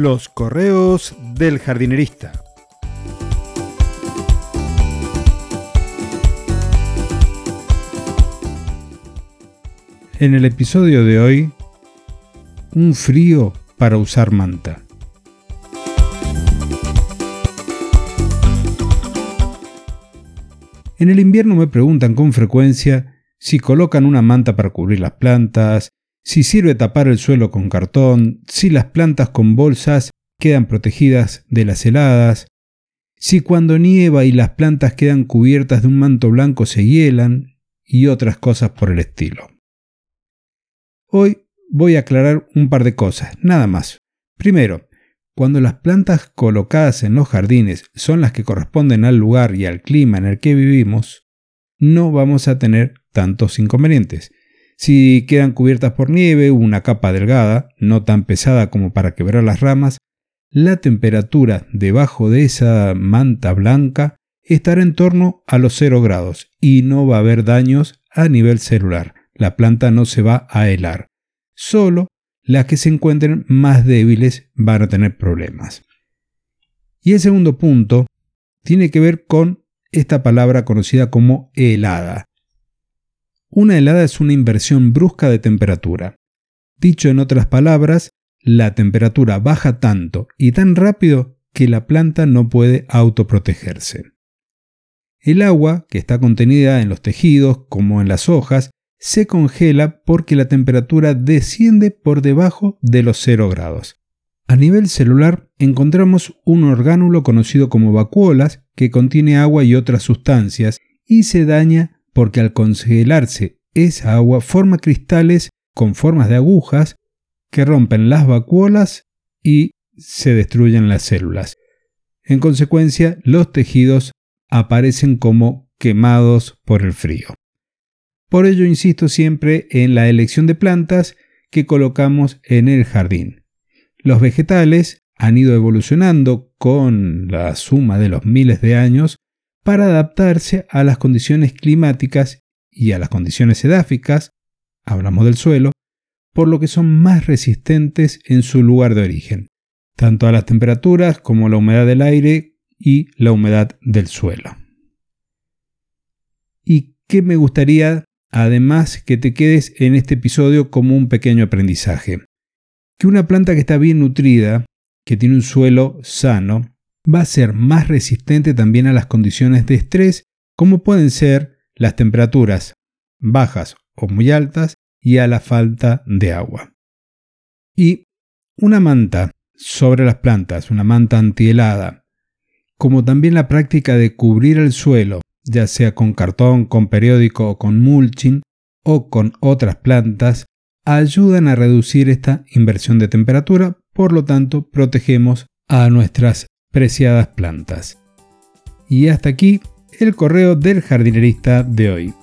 Los correos del jardinerista. En el episodio de hoy, un frío para usar manta. En el invierno me preguntan con frecuencia si colocan una manta para cubrir las plantas, si sirve tapar el suelo con cartón, si las plantas con bolsas quedan protegidas de las heladas, si cuando nieva y las plantas quedan cubiertas de un manto blanco se hielan y otras cosas por el estilo. Hoy voy a aclarar un par de cosas, nada más. Primero, cuando las plantas colocadas en los jardines son las que corresponden al lugar y al clima en el que vivimos, no vamos a tener tantos inconvenientes. Si quedan cubiertas por nieve una capa delgada, no tan pesada como para quebrar las ramas, la temperatura debajo de esa manta blanca estará en torno a los 0 grados y no va a haber daños a nivel celular. La planta no se va a helar. Solo las que se encuentren más débiles van a tener problemas. Y el segundo punto tiene que ver con esta palabra conocida como helada. Una helada es una inversión brusca de temperatura. Dicho en otras palabras, la temperatura baja tanto y tan rápido que la planta no puede autoprotegerse. El agua, que está contenida en los tejidos como en las hojas, se congela porque la temperatura desciende por debajo de los 0 grados. A nivel celular encontramos un orgánulo conocido como vacuolas que contiene agua y otras sustancias y se daña porque al congelarse esa agua forma cristales con formas de agujas que rompen las vacuolas y se destruyen las células. En consecuencia, los tejidos aparecen como quemados por el frío. Por ello insisto siempre en la elección de plantas que colocamos en el jardín. Los vegetales han ido evolucionando con la suma de los miles de años para adaptarse a las condiciones climáticas y a las condiciones edáficas, hablamos del suelo, por lo que son más resistentes en su lugar de origen, tanto a las temperaturas como la humedad del aire y la humedad del suelo. ¿Y qué me gustaría, además, que te quedes en este episodio como un pequeño aprendizaje? Que una planta que está bien nutrida, que tiene un suelo sano, va a ser más resistente también a las condiciones de estrés, como pueden ser las temperaturas bajas o muy altas y a la falta de agua. Y una manta sobre las plantas, una manta antihelada, como también la práctica de cubrir el suelo, ya sea con cartón, con periódico o con mulching, o con otras plantas, ayudan a reducir esta inversión de temperatura, por lo tanto protegemos a nuestras preciadas plantas. Y hasta aquí el correo del jardinerista de hoy.